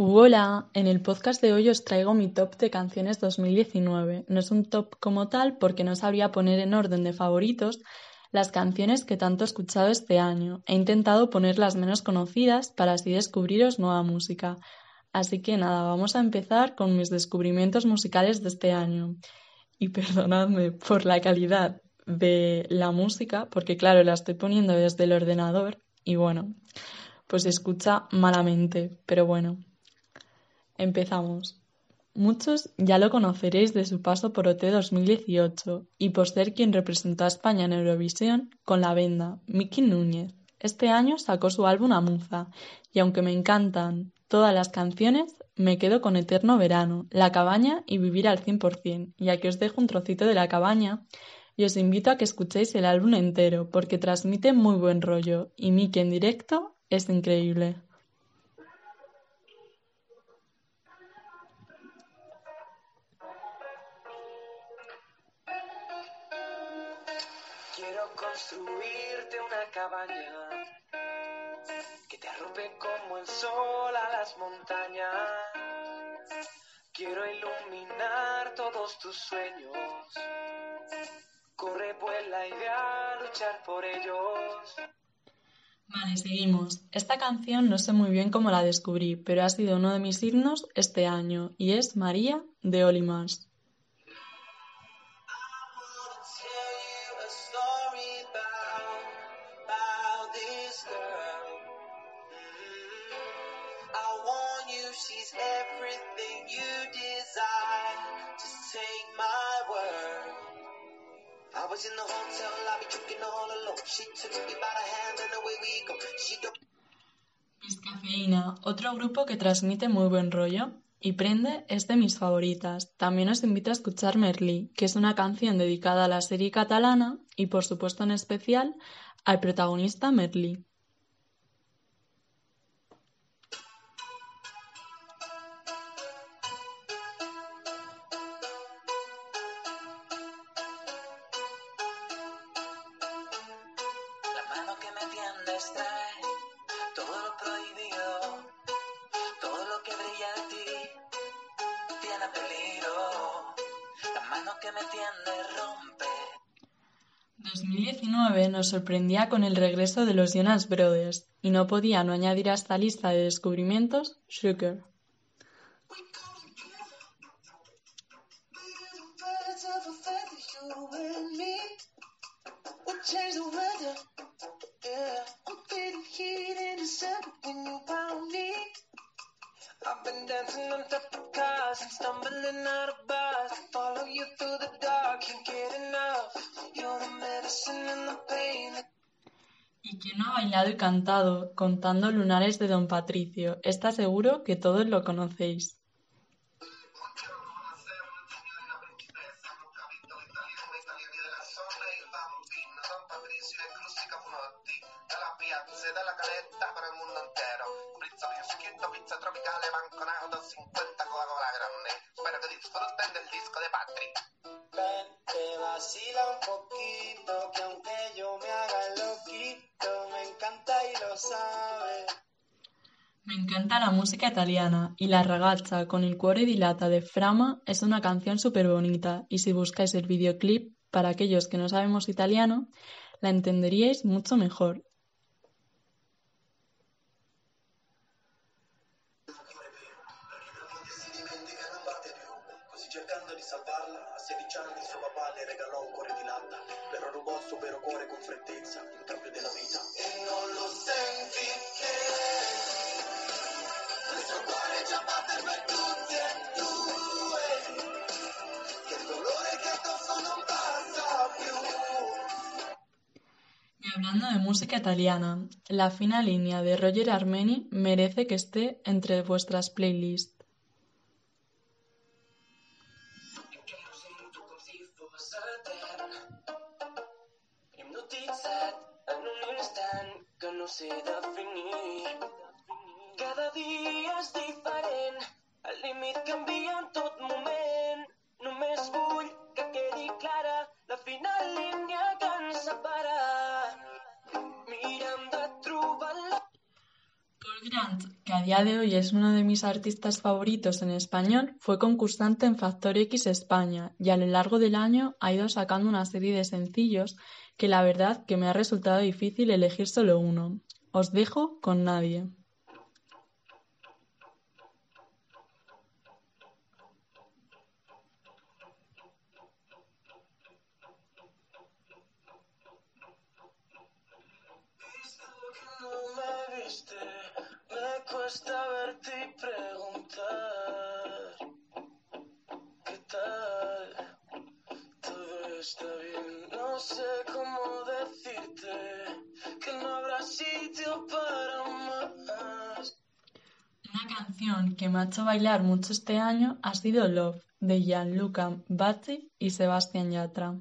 Hola, en el podcast de hoy os traigo mi top de canciones 2019. No es un top como tal porque no sabría poner en orden de favoritos las canciones que tanto he escuchado este año. He intentado poner las menos conocidas para así descubriros nueva música. Así que nada, vamos a empezar con mis descubrimientos musicales de este año. Y perdonadme por la calidad de la música, porque claro, la estoy poniendo desde el ordenador y bueno, pues se escucha malamente, pero bueno. Empezamos. Muchos ya lo conoceréis de su paso por OT 2018 y por ser quien representó a España en Eurovisión con la venda, Miki Núñez. Este año sacó su álbum Amuza y aunque me encantan todas las canciones, me quedo con Eterno Verano, La Cabaña y Vivir al 100%, ya que os dejo un trocito de La Cabaña y os invito a que escuchéis el álbum entero porque transmite muy buen rollo y Miki en directo es increíble. Cabaña que te arrope como el sol a las montañas. Quiero iluminar todos tus sueños. Corre, vuela y ve a luchar por ellos. Vale, seguimos. Esta canción no sé muy bien cómo la descubrí, pero ha sido uno de mis himnos este año y es María de Olimars. Was in the otro grupo que transmite muy buen rollo. Y Prende es de mis favoritas. También os invito a escuchar Merlí, que es una canción dedicada a la serie catalana y por supuesto en especial al protagonista Merlí. Que me tiende rompe. 2019 nos sorprendía con el regreso de los Jonas Brothers y no podía no añadir a esta lista de descubrimientos Sugar. I've been dancing on top of cars and stumbling out of bars. I follow you through ¿Y quién no ha bailado y cantado contando lunares de Don Patricio? Está seguro que todos lo conocéis. Me encanta la música italiana y La ragazza con il cuore dilata de Frama es una canción súper bonita y si buscáis el videoclip para aquellos que no sabemos italiano, la entenderíais mucho mejor. De música italiana, la fina línea de Roger Armeni merece que esté entre vuestras playlists. Grant, que a día de hoy es uno de mis artistas favoritos en español, fue concursante en Factor X España y a lo largo del año ha ido sacando una serie de sencillos que la verdad que me ha resultado difícil elegir solo uno. Os dejo con nadie. Cuesta verte y preguntar ¿Qué tal? Todo está bien, no sé cómo decirte que no habrá sitio para más. Una canción que me ha hecho bailar mucho este año ha sido Love de Gianluca Batti y Sebastián Yatra.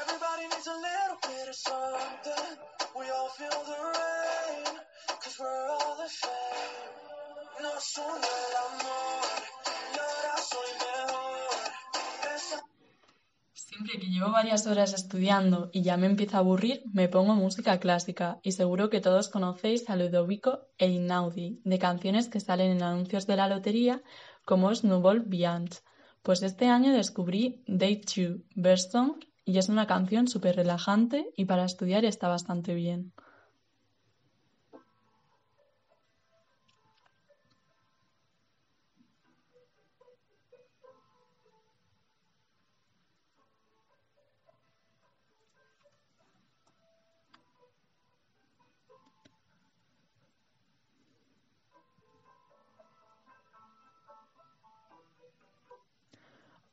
Everybody. Siempre que llevo varias horas estudiando y ya me empieza a aburrir, me pongo música clásica y seguro que todos conocéis a Ludovico e Inaudi, de canciones que salen en anuncios de la lotería como Snowball Bianch. Pues este año descubrí Day 2 Song y es una canción súper relajante y para estudiar está bastante bien.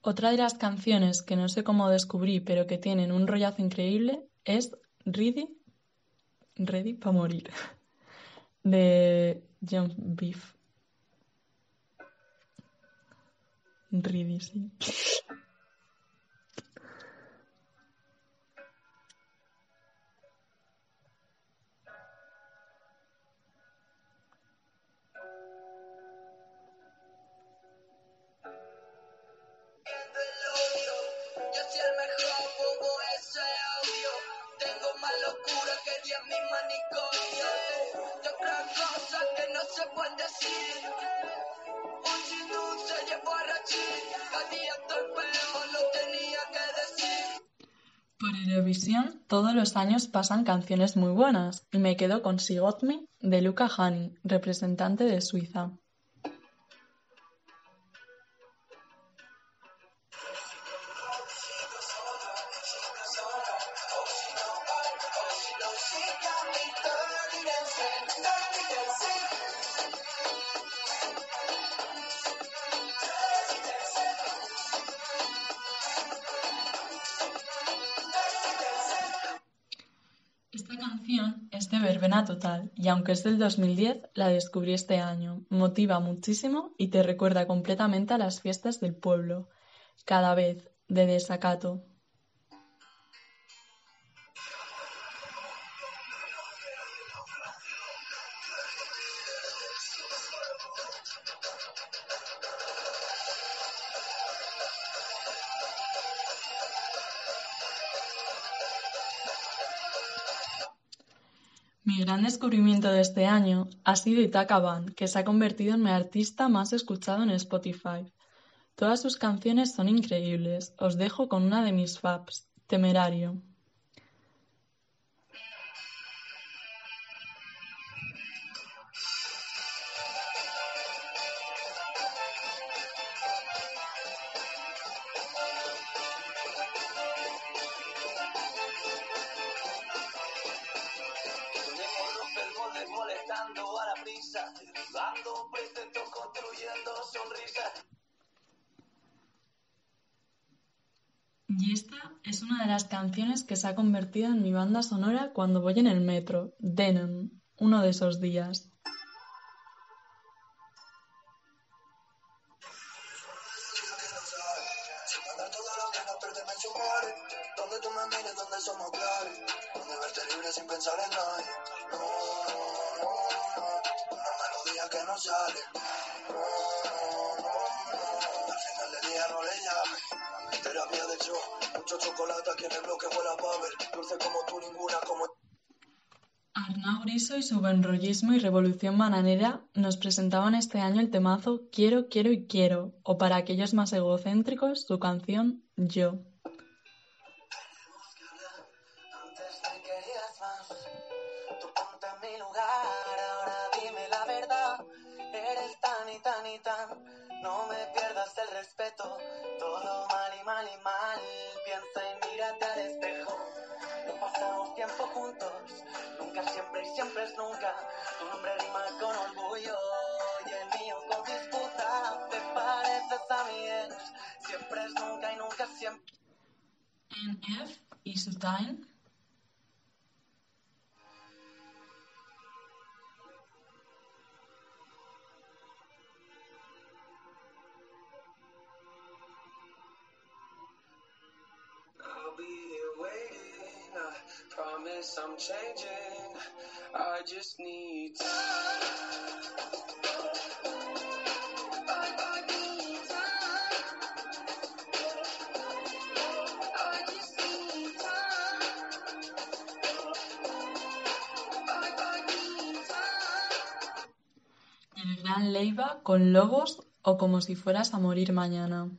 Otra de las canciones que no sé cómo descubrí, pero que tienen un rollazo increíble, es Ready, Ready para morir, de John Beef. Ready, sí. Todos los años pasan canciones muy buenas y me quedo con She Me de Luca Hani, representante de Suiza. Total y aunque es del 2010, la descubrí este año. Motiva muchísimo y te recuerda completamente a las fiestas del pueblo. Cada vez, de desacato. Mi gran descubrimiento de este año ha sido Itaka Band, que se ha convertido en mi artista más escuchado en Spotify. Todas sus canciones son increíbles. Os dejo con una de mis faps, Temerario. Es una de las canciones que se ha convertido en mi banda sonora cuando voy en el metro, Denon, uno de esos días. No, no, no, al final ella. Terapia de yo, mucho chocolate aquí en el bloque huele a Pavel. Dulce como tú, ninguna como Arnau Griso y su benrollismo y revolución bananera nos presentaban este año el temazo Quiero, quiero y quiero, o para aquellos más egocéntricos, su canción Yo. Tan y tan y tan, no me pierdas el respeto. Todo mal y mal y mal, piensa y mírate al espejo. No pasamos tiempo juntos, nunca, siempre y siempre es nunca. Tu nombre rima con orgullo y el mío con disputa. Te pareces a mi ex, siempre es nunca y nunca siempre. NF y su Time. Promise I'm changing. I just need gran Leiva con Lobos o como si fueras a morir mañana.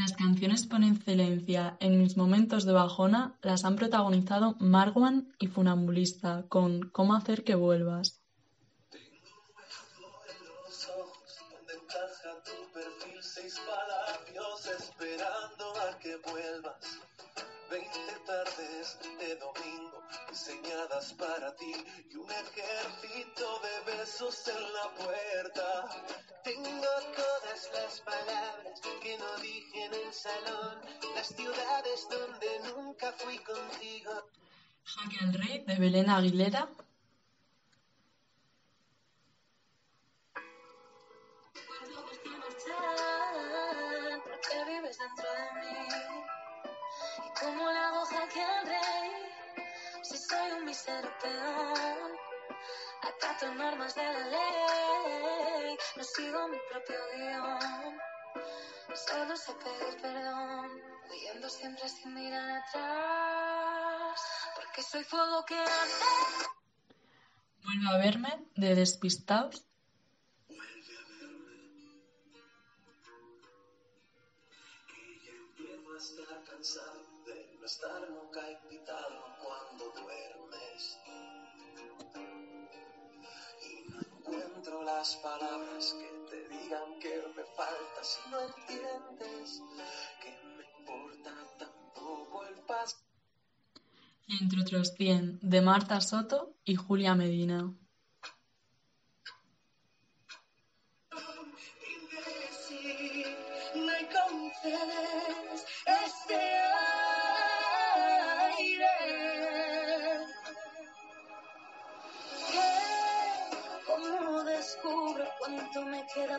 Las canciones por excelencia en mis momentos de bajona las han protagonizado Marwan y Funambulista con Cómo hacer que vuelvas. Diseñadas para ti y un ejército de besos en la puerta. Tengo todas las palabras que no dije en el salón, las ciudades donde nunca fui contigo. Jaque al Rey de Belén Aguilera. Acato normas de la ley, no sigo mi propio guion. Solo sé pedir perdón, huyendo siempre sin mirar atrás. Porque soy fuego que arde. Vuelve a verme de Despistaos. Y empiezo a estar cansado de no estar nunca invitado las palabras que te digan que me falta si no entiendes que me importa tampoco el pasado. Y entre otros 100 de Marta Soto y Julia Medina.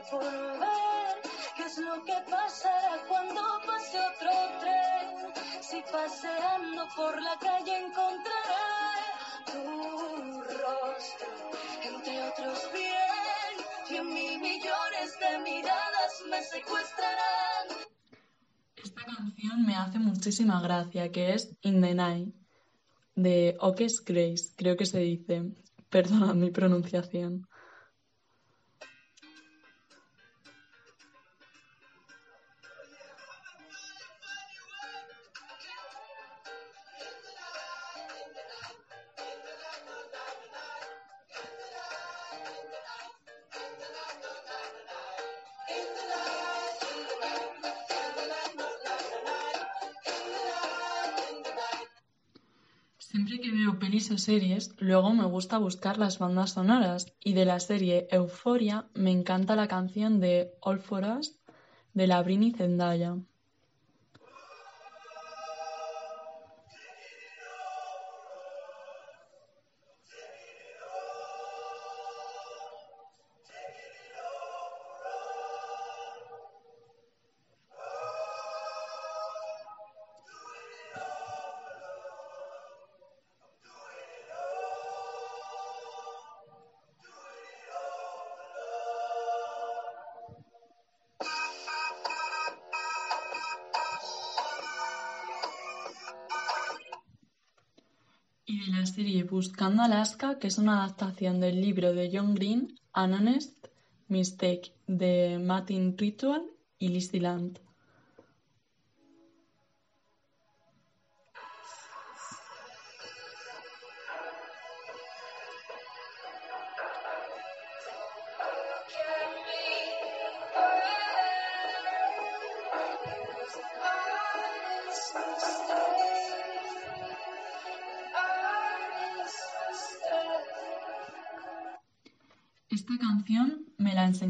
Me queda por ver qué es lo que pasará cuando pase otro tren si paseando por la calle encontraré tu rostro entre otros bien cien mil millones de miradas me secuestrarán Esta canción me hace muchísima gracia, que es In the Night, de Oques Grace, creo que se dice. Perdona mi pronunciación. Series, luego me gusta buscar las bandas sonoras y de la serie Euphoria me encanta la canción de All For Us de la Zendaya. Buscando Alaska, que es una adaptación del libro de John Green, An Honest Mistake, de Martin Ritual y Lizzie Land.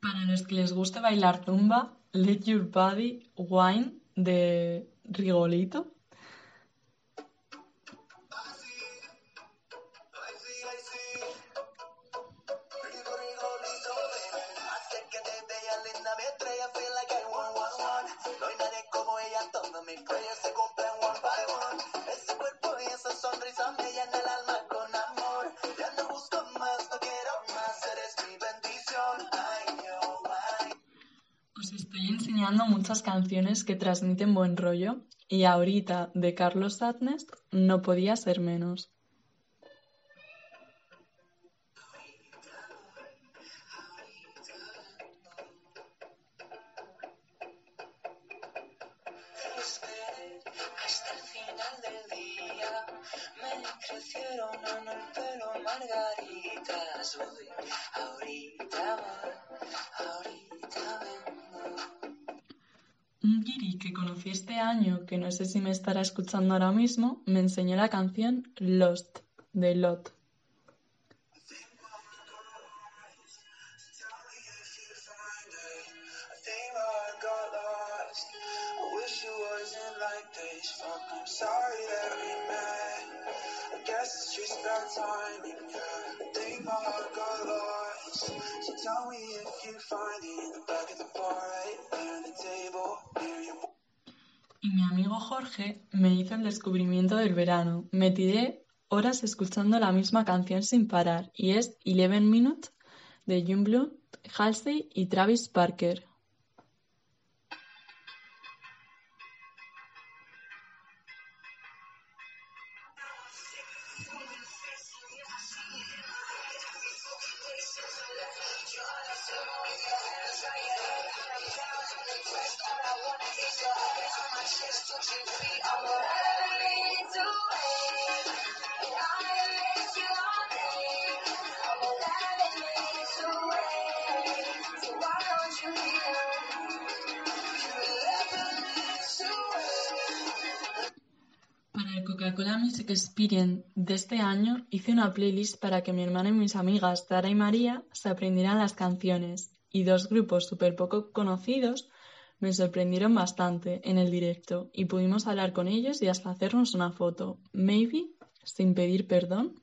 Para los que les guste bailar zumba, Let Your Body Wine de Rigolito. Muchas canciones que transmiten buen rollo y ahorita de Carlos Sadness no podía ser menos. Sé si me estará escuchando ahora mismo, me enseñó la canción Lost de Lot. Y mi amigo Jorge me hizo el descubrimiento del verano. Me tiré horas escuchando la misma canción sin parar y es Eleven Minutes de Youngblood, Halsey y Travis Barker. Para el Coca-Cola Music Experience de este año hice una playlist para que mi hermana y mis amigas Sara y María se aprendieran las canciones y dos grupos súper poco conocidos me sorprendieron bastante en el directo y pudimos hablar con ellos y hasta hacernos una foto. Maybe, sin pedir perdón.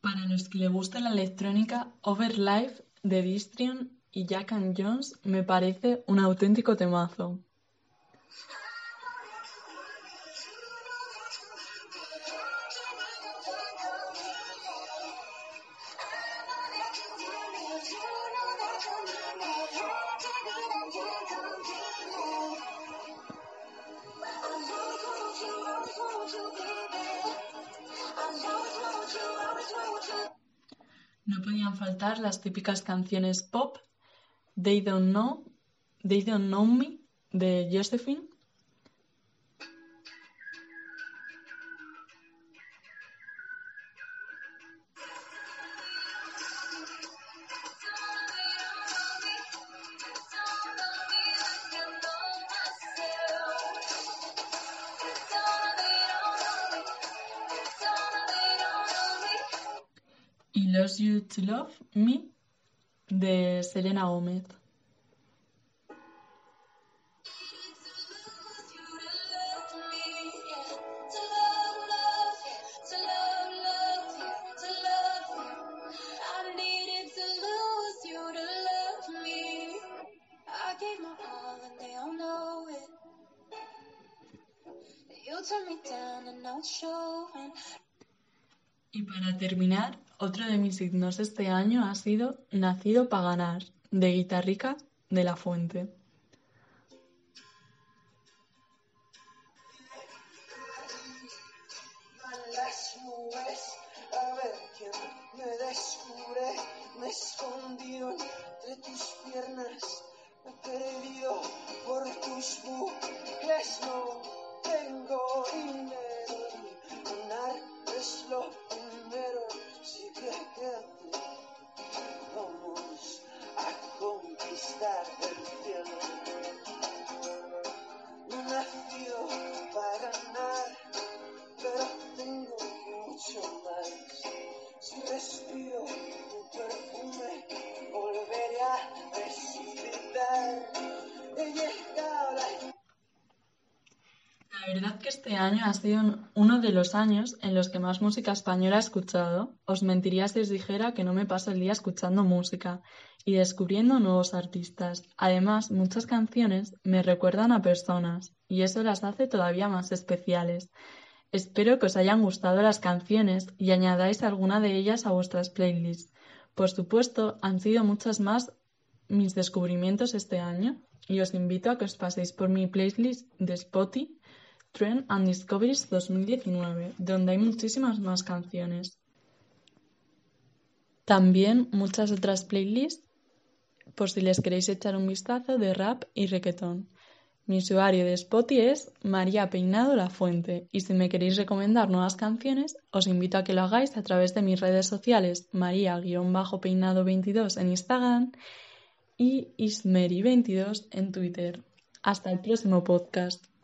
Para los que le gusta la electrónica, Overlife de Distrion y Jack Jones me parece un auténtico temazo. No podían faltar las típicas canciones pop, They Don't Know, They Don't Know Me, de Josephine. Selena Gómez. Y para terminar, otro de mis signos este año ha sido Nacido para ganar, de Guitarrica de la Fuente. Me he escondido entre tus piernas, me he perdido por tus bucles. No tengo este año ha sido uno de los años en los que más música española he escuchado. Os mentiría si os dijera que no me paso el día escuchando música y descubriendo nuevos artistas. Además, muchas canciones me recuerdan a personas y eso las hace todavía más especiales. Espero que os hayan gustado las canciones y añadáis alguna de ellas a vuestras playlists. Por supuesto, han sido muchas más mis descubrimientos este año y os invito a que os paséis por mi playlist de Spotify Trend and Discoveries 2019, donde hay muchísimas más canciones. También muchas otras playlists por si les queréis echar un vistazo de rap y reggaetón. Mi usuario de Spotify es María Peinado La Fuente y si me queréis recomendar nuevas canciones os invito a que lo hagáis a través de mis redes sociales María-Peinado22 en Instagram y Ismeri22 en Twitter. Hasta el próximo podcast.